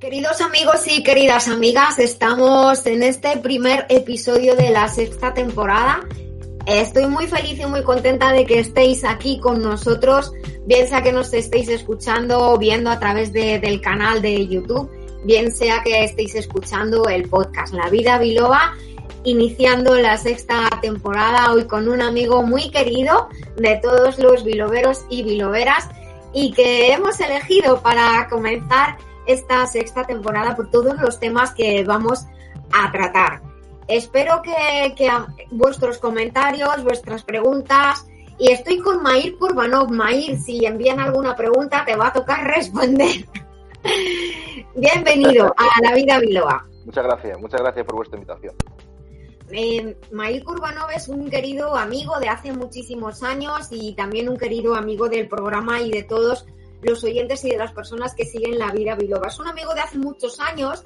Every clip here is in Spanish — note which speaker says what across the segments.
Speaker 1: Queridos amigos y queridas amigas, estamos en este primer episodio de la sexta temporada. Estoy muy feliz y muy contenta de que estéis aquí con nosotros, bien sea que nos estéis escuchando o viendo a través del canal de YouTube, bien sea que estéis escuchando el podcast La Vida Biloba, iniciando la sexta temporada hoy con un amigo muy querido de todos los biloberos y biloberas y que hemos elegido para comenzar esta sexta temporada por todos los temas que vamos a tratar. Espero que, vuestros comentarios, vuestras preguntas, y estoy con Mair Kurbanov. Mair, si envían alguna pregunta, te va a tocar responder. Bienvenido a La Vida Biloa.
Speaker 2: Muchas gracias, muchas gracias por vuestra invitación.
Speaker 1: Eh, Mair Kurbanov es un querido amigo de hace muchísimos años y también un querido amigo del programa y de todos los oyentes y de las personas que siguen la vida biloba. Es un amigo de hace muchos años.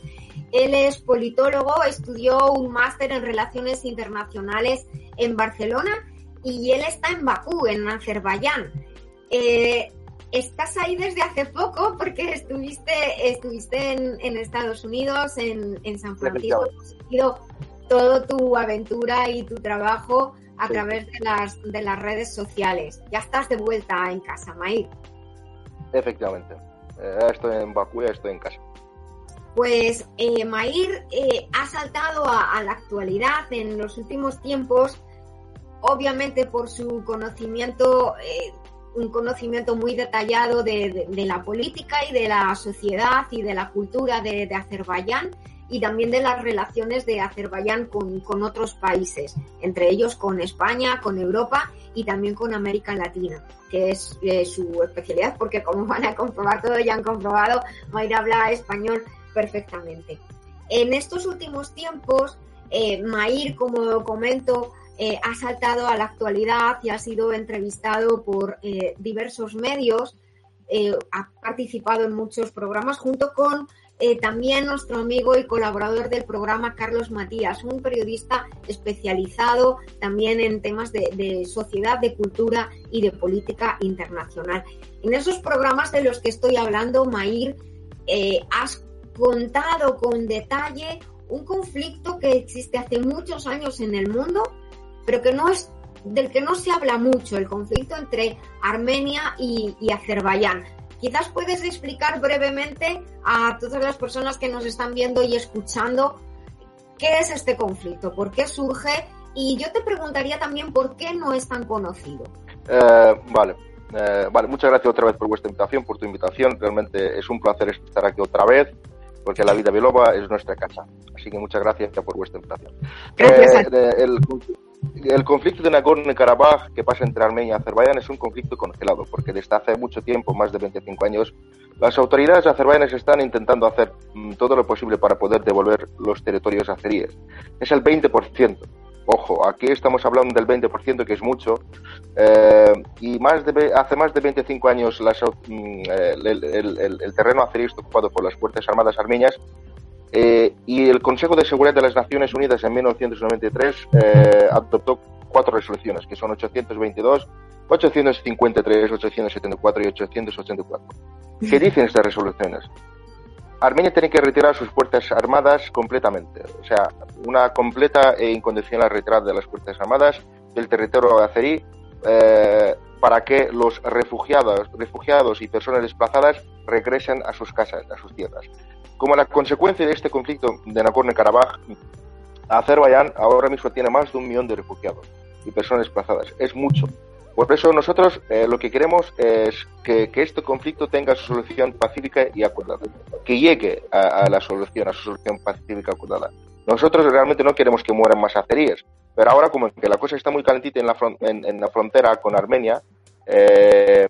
Speaker 1: Él es politólogo, estudió un máster en relaciones internacionales en Barcelona y él está en Bakú, en Azerbaiyán. Eh, estás ahí desde hace poco porque estuviste, estuviste en, Estados Unidos, en, San Francisco, has seguido toda tu aventura y tu trabajo a través de las, de las redes sociales. Ya estás de vuelta en casa, Maíz.
Speaker 2: Efectivamente. Eh, estoy en Bakú estoy en casa.
Speaker 1: Pues eh, Mair eh, ha saltado a, la actualidad en los últimos tiempos, obviamente por su conocimiento, un conocimiento muy detallado de, la política y de la sociedad y de la cultura de Azerbaiyán y también de las relaciones de Azerbaiyán con, con otros países, entre ellos con España, con Europa y también con América Latina, que es eh, su especialidad, porque como van a comprobar todo, ya han comprobado, Mayra habla español perfectamente. En estos últimos tiempos, eh, Mair, como comento, eh, ha saltado a la actualidad y ha sido entrevistado por diversos medios, ha participado en muchos programas junto con eh, también nuestro amigo y colaborador del programa, Carlos Matías, un periodista especializado también en temas de, sociedad, de cultura y de política internacional. En esos programas de los que estoy hablando, Mair, eh, has contado con detalle un conflicto que existe hace muchos años en el mundo, pero que no es del que no se habla mucho, el conflicto entre Armenia y Azerbaiyán. Quizás puedes explicar brevemente a todas las personas que nos están viendo y escuchando qué es este conflicto, por qué surge y yo te preguntaría también por qué no es tan conocido.
Speaker 2: Eh, vale. Eh, vale, muchas gracias otra vez por vuestra invitación, por tu invitación. Realmente es un placer estar aquí otra vez, porque la vida biloba es nuestra casa. Así que muchas gracias por vuestra invitación.
Speaker 1: Gracias.
Speaker 2: Eh, el conflicto de Nagorno-Karabaj que pasa entre Armenia y Azerbaiyán es un conflicto congelado, porque desde hace mucho tiempo, más de 25 años, las autoridades azerbaiyanas están intentando hacer mm, todo lo posible para poder devolver los territorios azeríes. Es el 20%. Ojo, aquí estamos hablando del 20%, que es mucho, eh, y hace más de 25 años mm, el, terreno azerí está ocupado por las Fuerzas Armadas armenias eh, y el Consejo de Seguridad de las Naciones Unidas en 1993 eh, adoptó cuatro resoluciones, que son 822, 853, 874 y 884. ¿Qué dicen estas resoluciones? Armenia tiene que retirar sus fuerzas armadas completamente, o sea, una completa e incondicional retirada de las fuerzas armadas del territorio azerí eh, para que los refugiados, refugiados y personas desplazadas regresen a sus casas, a sus tierras. Como la consecuencia de este conflicto de Nagorno-Karabaj, Azerbaiyán ahora mismo tiene más de un millón de refugiados y personas desplazadas. Es mucho. Por eso nosotros eh, lo que queremos es que, este conflicto tenga su solución pacífica y acordada, que llegue a, la solución, a su solución pacífica y acordada. Nosotros realmente no queremos que mueran más azeríes, pero ahora como que la cosa está muy calentita en la, en, la frontera con Armenia, eh,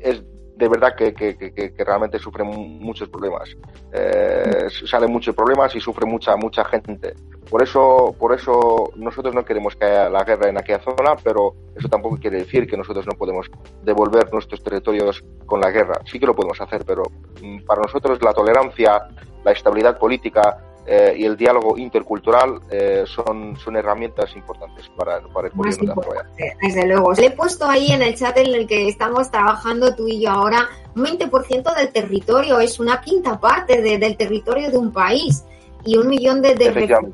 Speaker 2: es de verdad que, que, realmente sufren muchos problemas. Eh, salen muchos problemas y sufre mucha mucha gente. Por eso, por eso nosotros no queremos que haya la guerra en aquella zona, pero eso tampoco quiere decir que nosotros no podemos devolver nuestros territorios con la guerra. Sí que lo podemos hacer, pero mm, para nosotros la tolerancia, la estabilidad política eh, y el diálogo intercultural eh, son, son herramientas importantes para, para el gobierno de Azerbaiyán.
Speaker 1: Desde luego. Le he puesto ahí en el chat en el que estamos trabajando tú y yo ahora, un 20% del territorio es una quinta parte del territorio de un país y un millón de, refugiados.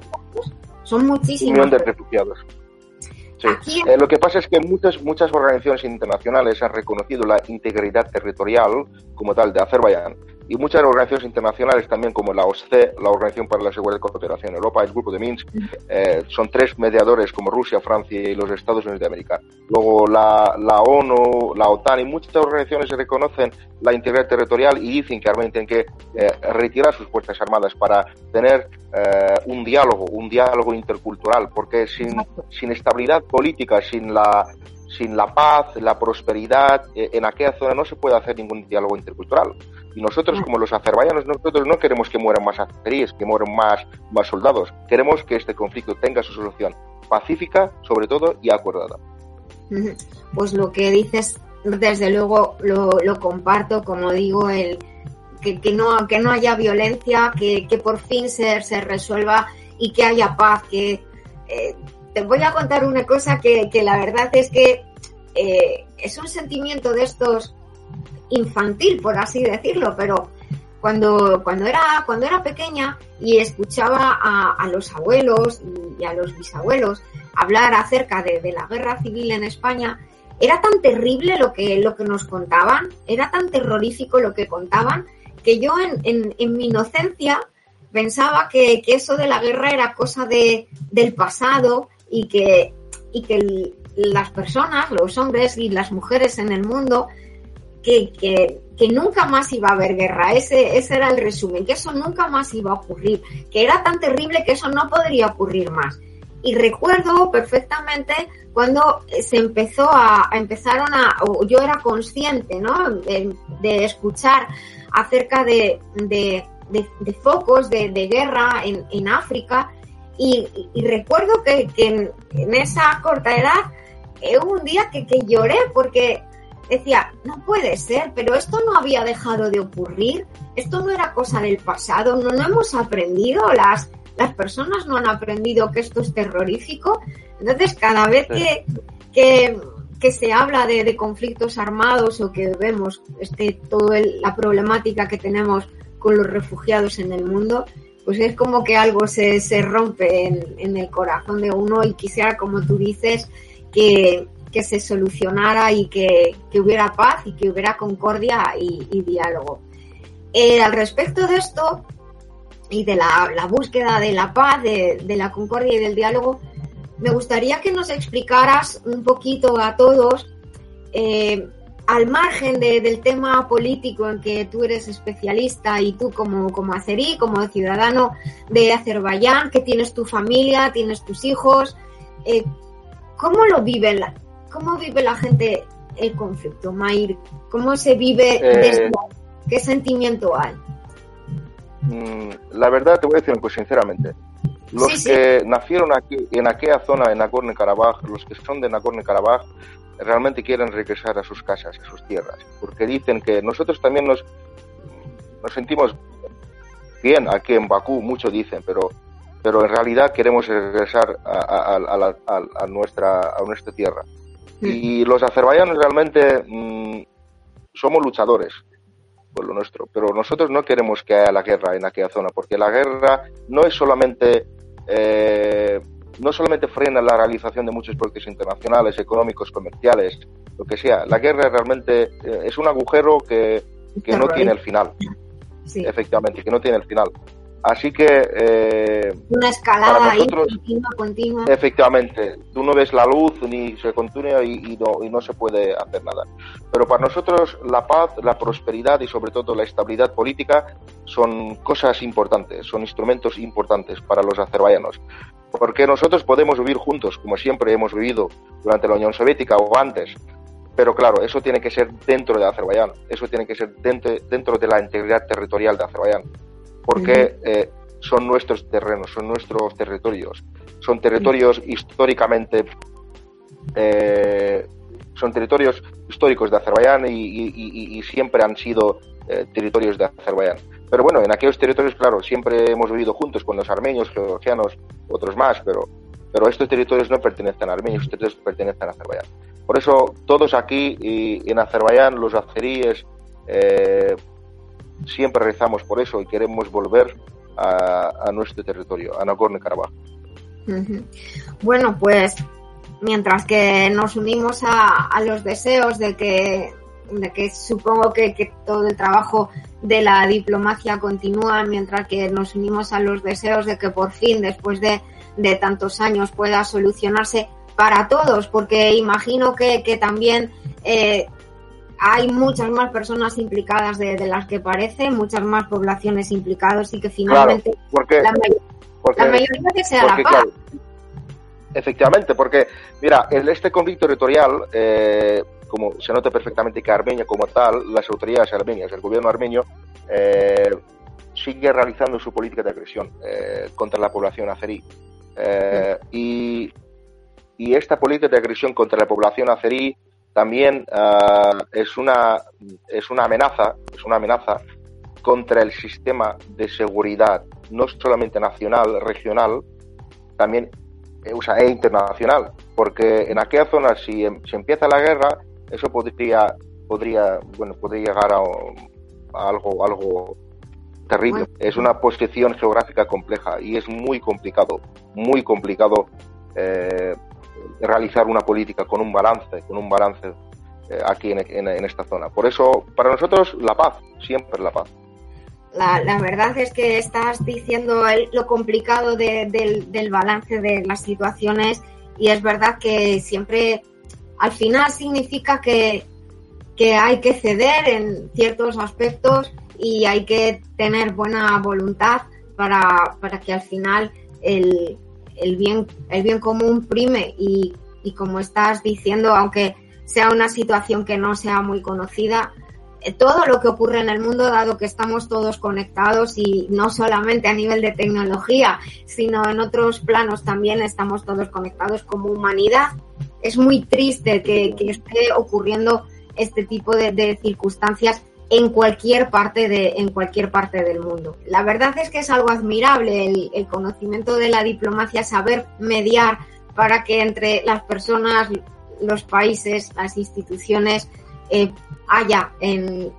Speaker 1: Son muchísimos. Un
Speaker 2: millón de refugiados. Eh, lo que pasa es que muchas, muchas organizaciones internacionales han reconocido la integridad territorial como tal de Azerbaiyán y muchas organizaciones internacionales también como la OSCE, la Organización para la Seguridad y Cooperación en Europa, el Grupo de Minsk, eh, son tres mediadores como Rusia, Francia y los Estados Unidos de América. Luego la, la ONU, la OTAN y muchas organizaciones reconocen la integridad territorial y dicen que realmente tienen que eh, retirar sus fuerzas armadas para tener eh, un diálogo, un diálogo intercultural, porque sin, sin estabilidad política, sin la sin la paz, la prosperidad, en aquella zona no se puede hacer ningún diálogo intercultural. Y nosotros, como los azerbaiyanos, nosotros no queremos que mueran más azeríes, que mueran más, más soldados. Queremos que este conflicto tenga su solución pacífica, sobre todo, y acordada.
Speaker 1: Pues lo que dices, desde luego, lo, lo comparto, como digo, el que, que, no, que no haya violencia, que, que por fin se, se resuelva y que haya paz, que... Eh, te voy a contar una cosa que, que la verdad es que eh, es un sentimiento de estos infantil, por así decirlo, pero cuando, cuando, era, cuando era pequeña y escuchaba a, los abuelos y a los bisabuelos hablar acerca de, la guerra civil en España, era tan terrible lo que, lo que nos contaban, era tan terrorífico lo que contaban, que yo en, en, mi inocencia pensaba que, que, eso de la guerra era cosa de, del pasado y que, y que las personas, los hombres y las mujeres en el mundo que, que, que, nunca más iba a haber guerra. Ese, ese era el resumen, que eso nunca más iba a ocurrir, que era tan terrible que eso no podría ocurrir más. Y recuerdo perfectamente cuando se empezó a, empezaron a, yo era consciente, ¿no? De, escuchar acerca de, de, de, focos de, guerra en, en África. Y, y, recuerdo que, que en, en, esa corta edad eh, hubo un día que, que lloré porque decía, no puede ser, pero esto no había dejado de ocurrir, esto no era cosa del pasado, no, no hemos aprendido, las, las personas no han aprendido que esto es terrorífico. Entonces, cada vez que, que, se habla de, conflictos armados o que vemos este, toda la problemática que tenemos con los refugiados en el mundo, pues es como que algo se, se rompe en, en el corazón de uno y quisiera, como tú dices, que, que se solucionara y que, hubiera paz y que hubiera concordia y, diálogo. Eh, al respecto de esto y de la, búsqueda de la paz, de, la concordia y del diálogo, me gustaría que nos explicaras un poquito a todos, eh, al margen del tema político en que tú eres especialista y tú como, como azerí, como ciudadano de Azerbaiyán, que tienes tu familia, tienes tus hijos, eh, ¿cómo lo viven ¿Cómo vive la gente el conflicto, Mair? ¿Cómo se vive? Eh, ¿Qué sentimiento hay?
Speaker 2: Mm, la verdad, te voy a decir sinceramente. Los que nacieron aquí, en aquella zona, en Nagorno-Karabaj, los que son de Nagorno-Karabaj, realmente quieren regresar a sus casas, a sus tierras, porque dicen que nosotros también nos, nos sentimos bien aquí en Bakú, muchos dicen, pero, pero en realidad queremos regresar a, a, nuestra, a nuestra tierra. Y los azerbaiyanos realmente mm, somos luchadores por lo nuestro, pero nosotros no queremos que haya la guerra en aquella zona, porque la guerra no es solamente eh, no solamente frena la realización de muchos proyectos internacionales, económicos, comerciales, lo que sea. La guerra realmente eh, es un agujero que, que no tiene el final. Sí. Efectivamente, que no tiene el final. Así que...
Speaker 1: Eh, Una escalada nosotros, continua, continua.
Speaker 2: Efectivamente, tú no ves la luz ni se continúa y, no, y no se puede hacer nada. Pero para nosotros la paz, la prosperidad y sobre todo la estabilidad política son cosas importantes, son instrumentos importantes para los azerbaiyanos. Porque nosotros podemos vivir juntos, como siempre hemos vivido durante la Unión Soviética o antes, pero claro, eso tiene que ser dentro de Azerbaiyán, eso tiene que ser dentro, dentro de la integridad territorial de Azerbaiyán porque eh, son nuestros terrenos, son nuestros territorios, son territorios históricamente, eh, son territorios históricos de Azerbaiyán y, siempre han sido eh, territorios de Azerbaiyán. pero bueno, en aquellos territorios, claro, siempre hemos vivido juntos con los armenios, georgianos, otros más, pero, pero estos territorios no pertenecen a Armenia, estos territorios pertenecen a Azerbaiyán. Por eso, todos aquí y en Azerbaiyán, los azeríes, eh, siempre rezamos por eso y queremos volver a, nuestro territorio, a Nagorno-Karabaj.
Speaker 1: Bueno, pues mientras que nos unimos a, los deseos de que, de que supongo que, todo el trabajo de la diplomacia continúa, mientras que nos unimos a los deseos de que por fin, después de, tantos años, pueda solucionarse para todos, porque imagino que, también eh, hay muchas más personas implicadas de, las que parece, muchas más poblaciones implicadas y que finalmente
Speaker 2: la,
Speaker 1: mayoría que sea la paz.
Speaker 2: efectivamente, porque mira, en este conflicto territorial, eh, como se nota perfectamente que Armenia como tal, las autoridades armenias, el gobierno armenio, eh, sigue realizando su política de agresión eh, contra la población azerí. y, y esta política de agresión contra la población azerí también ah, es, una, es una amenaza, es una amenaza contra el sistema de seguridad, no solamente nacional, regional, también eh, e internacional, porque en aquella zona si, em, se empieza la guerra, eso podría, podría, bueno, podría llegar a, algo, algo terrible. Es una posición geográfica compleja y es muy complicado, muy complicado eh, realizar una política con un balance, con un balance eh, aquí en, esta zona. Por eso, para nosotros, la paz, siempre la paz.
Speaker 1: La, verdad es que estás diciendo lo complicado del, balance de las situaciones y es verdad que siempre al final significa que, que hay que ceder en ciertos aspectos y hay que tener buena voluntad para, para que al final el, el bien, el bien común prime y, como estás diciendo, aunque sea una situación que no sea muy conocida, eh, todo lo que ocurre en el mundo, dado que estamos todos conectados y no solamente a nivel de tecnología, sino en otros planos también estamos todos conectados como humanidad. Es muy triste que, esté ocurriendo este tipo de circunstancias en cualquier parte de en cualquier parte del mundo. La verdad es que es algo admirable el, conocimiento de la diplomacia, saber mediar para que entre las personas, los países, las instituciones eh, haya en,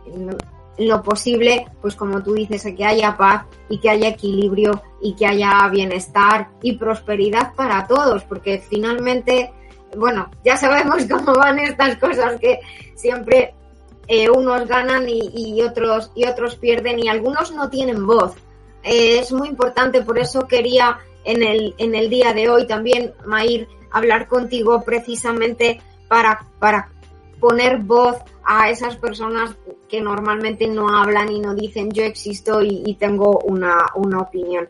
Speaker 1: lo posible, pues como tú dices, que haya paz y que haya equilibrio y que haya bienestar y prosperidad para todos, porque finalmente, bueno, ya sabemos cómo van estas cosas que siempre eh, unos ganan y, otros, y otros pierden y algunos no tienen voz. Eh, es muy importante, por eso quería en el, en el día de hoy también, Mair, hablar contigo precisamente para, para poner voz a esas personas que normalmente no hablan y no dicen yo existo y, tengo una, una, opinión.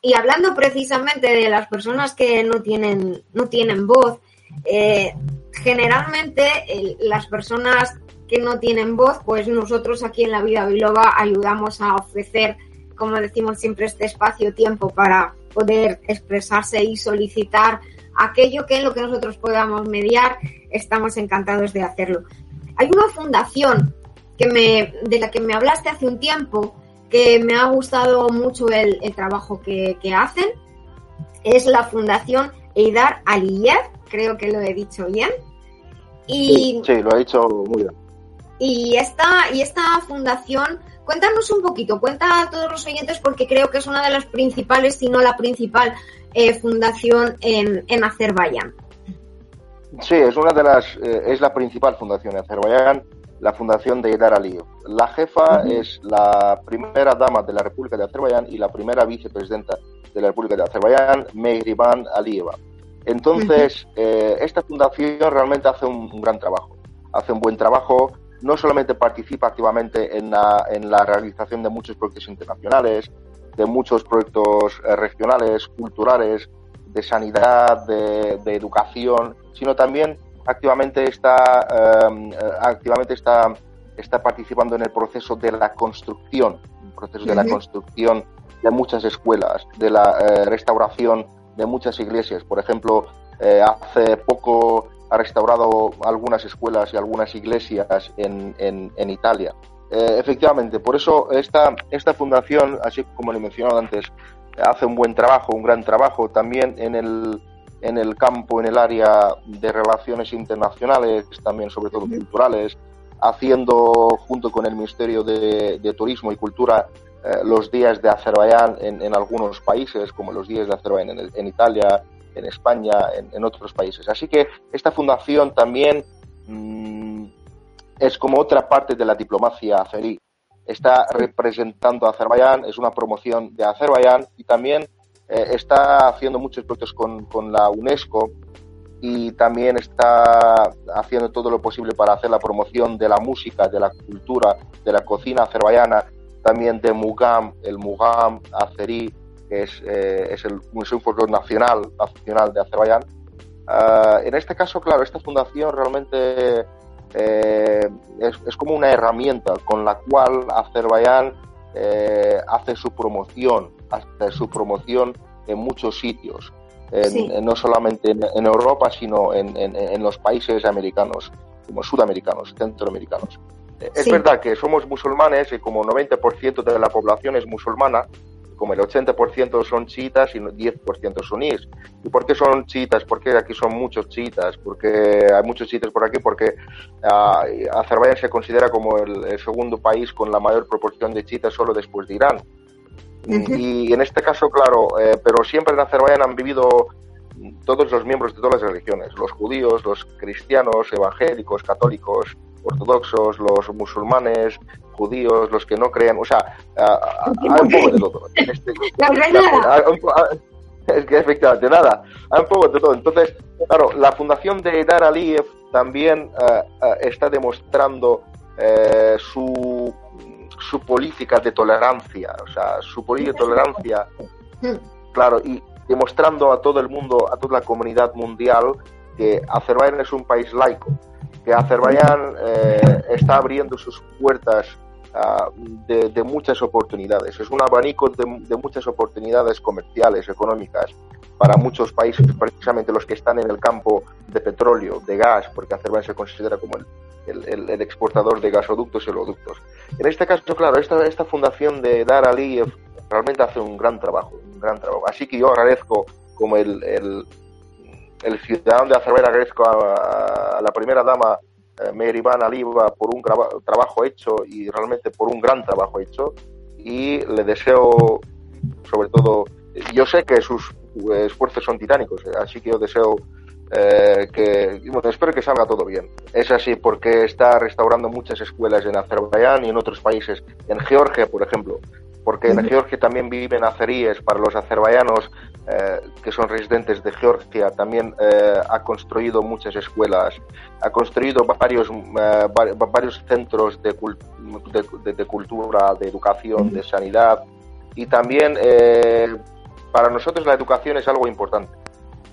Speaker 1: Y hablando precisamente de las personas que no tienen, no tienen voz, eh, generalmente las personas que no tienen voz, pues nosotros aquí en la vida biloba ayudamos a ofrecer, como decimos siempre, este espacio-tiempo para poder expresarse y solicitar aquello que en lo que nosotros podamos mediar, estamos encantados de hacerlo. Hay una fundación que me, de la que me hablaste hace un tiempo, que me ha gustado mucho el, trabajo que, hacen. Es la Fundación Eidar Aliyev, creo que lo he dicho bien.
Speaker 2: Y, sí, lo ha dicho muy bien.
Speaker 1: Y esta, y esta fundación, cuéntanos un poquito, cuenta a todos los oyentes porque creo que es una de las principales, si no la principal eh, fundación en, en Azerbaiyán.
Speaker 2: Sí, es una de las, eh, es la principal fundación en Azerbaiyán, la fundación de Edar Aliyev. La jefa es la primera dama de la República de Azerbaiyán y la primera vicepresidenta de la República de Azerbaiyán, Mehriban Aliyeva. Entonces, eh, esta fundación realmente hace un, gran trabajo. Hace un buen trabajo no solamente participa activamente en la, en la realización de muchos proyectos internacionales, de muchos proyectos eh, regionales, culturales, de sanidad, de, educación, sino también activamente está, em, eh, activamente está, está participando en el proceso de la construcción, el proceso de la construcción de muchas escuelas, de la eh, restauración de muchas iglesias. Por ejemplo, hace poco ha restaurado algunas escuelas y algunas iglesias en, en, Italia. eh, efectivamente, por eso esta, esta fundación, así como le he mencionado antes, hace un buen trabajo, un gran trabajo también en el, en el campo, en el área de relaciones internacionales, también sobre todo culturales, haciendo junto con el Ministerio de, Turismo y Cultura eh, los días de Azerbaiyán en, algunos países, como los días de Azerbaiyán en, Italia, en España, en, otros países. Así que esta fundación también mm, es como otra parte de la diplomacia azerí. Está representando a Azerbaiyán, es una promoción de Azerbaiyán y también eh, está haciendo muchos proyectos con, con la UNESCO y también está haciendo todo lo posible para hacer la promoción de la música, de la cultura, de la cocina azerbaiyana, también de Mugam, el Mugam azerí, que es, eh, es el Museo Folclore Nacional, nacional de Azerbaiyán. Ah, en este caso, claro, esta fundación realmente eh, es, es, como una herramienta con la cual Azerbaiyán eh, hace su promoción, hace su promoción en muchos sitios no solamente en, Europa, sino en, los países americanos, como sudamericanos, centroamericanos. Es verdad que somos musulmanes y como 90% de la población es musulmana, como el 80% son chiitas y 10% suníes. ¿Y por qué son chiitas? Porque aquí son muchos chiitas, porque hay muchos chiitas por aquí, porque uh, Azerbaiyán se considera como el, segundo país con la mayor proporción de chiitas solo después de Irán. Y en este caso, claro, eh, pero siempre en Azerbaiyán han vivido todos los miembros de todas las religiones, los judíos, los cristianos, evangélicos, católicos, ortodoxos, los musulmanes, judíos, los que no creen, o sea, hay un poco de todo. Este, es que efectivamente, nada, hay un poco de todo. Entonces, claro, la fundación de Dar Aliyev también eh, está demostrando su su política de tolerancia, o sea, su política de tolerancia, claro, y demostrando a todo el mundo, a toda la comunidad mundial, que Azerbaiyán es un país laico, que Azerbaiyán eh, está abriendo sus puertas ah, de, muchas oportunidades. Es un abanico de, de, muchas oportunidades comerciales, económicas, para muchos países, precisamente los que están en el campo de petróleo, de gas, porque Azerbaiyán se considera como el el, exportador de gasoductos y oleoductos. En este caso, claro, esta, esta fundación de Dar Aliyev realmente hace un gran trabajo, un gran trabajo. Así que yo agradezco como el, el, el ciudadano de Azerbaiyán, agradezco a, la primera dama eh, Merivan Aliva por un trabajo hecho y realmente por un gran trabajo hecho y le deseo sobre todo yo sé que sus esfuerzos son titánicos así que yo deseo eh, que espero que salga todo bien. Es así porque está restaurando muchas escuelas en Azerbaiyán y en otros países, en Georgia, por ejemplo, porque en Georgia también viven azeríes para los azerbaiyanos eh, que son residentes de Georgia, también eh, ha construido muchas escuelas, ha construido varios, varios centros de, de, cultura, de educación, de sanidad. Y también para nosotros la educación es algo importante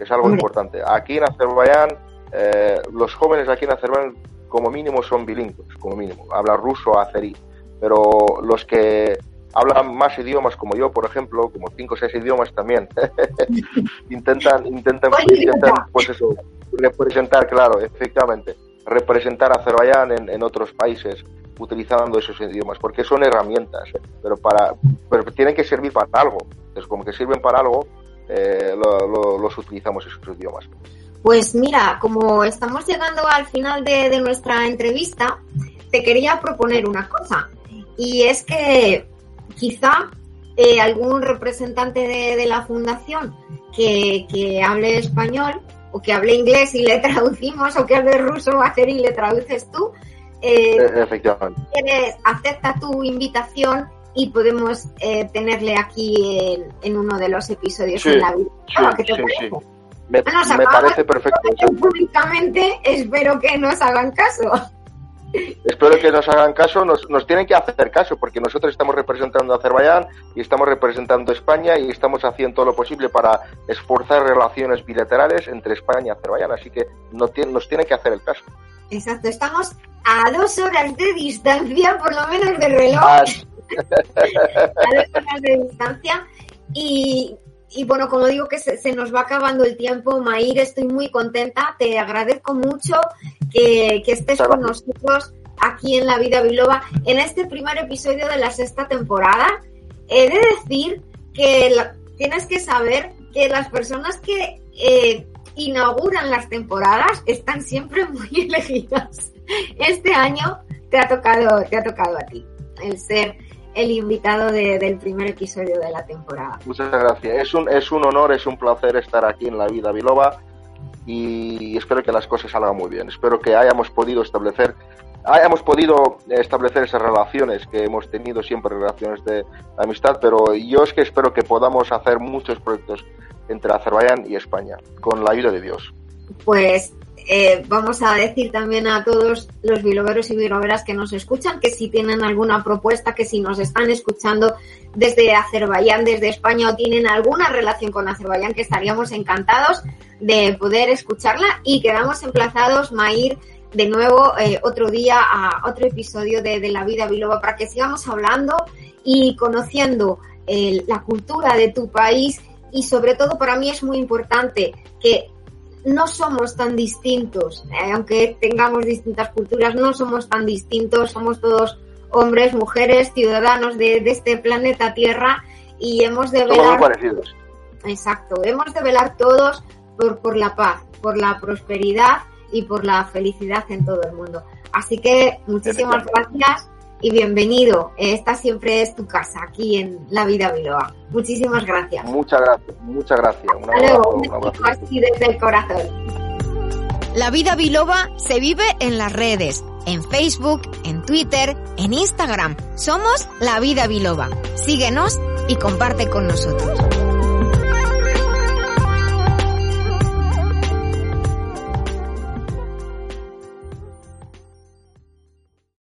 Speaker 2: es algo importante. Aquí en Azerbaiyán, eh, los jóvenes aquí en Azerbaiyán como mínimo son bilingües, como mínimo, hablan ruso, azerí, pero los que hablan más idiomas como yo, por ejemplo, como cinco o seis idiomas también, intentan, intentan, intentan, pues eso, representar, claro, efectivamente, representar a Azerbaiyán en, en, otros países utilizando esos idiomas, porque son herramientas, pero para, pero tienen que servir para algo. Entonces, como que sirven para algo, eh, los utilizamos esos idiomas.
Speaker 1: Pues mira, como estamos llegando al final de, nuestra entrevista, te quería proponer una cosa. Y es que quizá eh, algún representante de, la fundación que, hable español o que hable inglés y le traducimos o que hable ruso o hacer y le traduces tú.
Speaker 2: Eh, e-, efectivamente.
Speaker 1: acepta tu invitación y podemos eh, tenerle aquí en, uno de los episodios
Speaker 2: sí,
Speaker 1: la
Speaker 2: Sí, Me, parece perfecto.
Speaker 1: Públicamente espero que nos hagan caso.
Speaker 2: Espero que nos hagan caso, nos, nos tienen que hacer caso, porque nosotros estamos representando a Azerbaiyán y estamos representando a España y estamos haciendo todo lo posible para esforzar relaciones bilaterales entre España y Azerbaiyán, así que nos, nos tienen que hacer el caso.
Speaker 1: Exacto, estamos a dos horas de distancia, por lo menos de reloj a de distancia. Y, bueno, como digo que se, nos va acabando el tiempo, Maír, estoy muy contenta, te agradezco mucho que, estés con nosotros aquí en La Vida Biloba en este primer episodio de la sexta temporada. He de decir que tienes que saber que las personas que eh, inauguran las temporadas están siempre muy elegidas. Este año te ha tocado, te ha tocado a ti el ser el invitado del primer episodio de la temporada.
Speaker 2: Muchas gracias. Es un, es un honor, es un placer estar aquí en La Vida Biloba y espero que las cosas salgan muy bien. Espero que hayamos podido establecer hayamos podido establecer esas relaciones que hemos tenido siempre relaciones de amistad, pero yo es que espero que podamos hacer muchos proyectos entre Azerbaiyán y España con la ayuda de Dios.
Speaker 1: Pues eh, vamos a decir también a todos los biloveros y biloveras que nos escuchan que si tienen alguna propuesta, que si nos están escuchando desde Azerbaiyán, desde España o tienen alguna relación con Azerbaiyán, que estaríamos encantados de poder escucharla. Y quedamos emplazados, Mair, de nuevo eh, otro día a otro episodio de, La Vida Biloba para que sigamos hablando y conociendo eh, la cultura de tu país. Y sobre todo para mí es muy importante que no somos tan distintos, eh, aunque tengamos distintas culturas, no somos tan distintos, somos todos hombres, mujeres, ciudadanos de, este planeta Tierra y hemos de velar.
Speaker 2: parecidos.
Speaker 1: Exacto, hemos de velar todos por, por la paz, por la prosperidad y por la felicidad en todo el mundo. Así que muchísimas gracias y bienvenido. Esta siempre es tu casa, aquí en La Vida Biloa. Muchísimas gracias.
Speaker 2: Muchas gracias, muchas gracias.
Speaker 1: Un así desde el corazón.
Speaker 3: La Vida Biloba se vive en las redes, en Facebook, en Twitter, en Instagram. Somos La Vida Biloba. Síguenos y comparte con nosotros.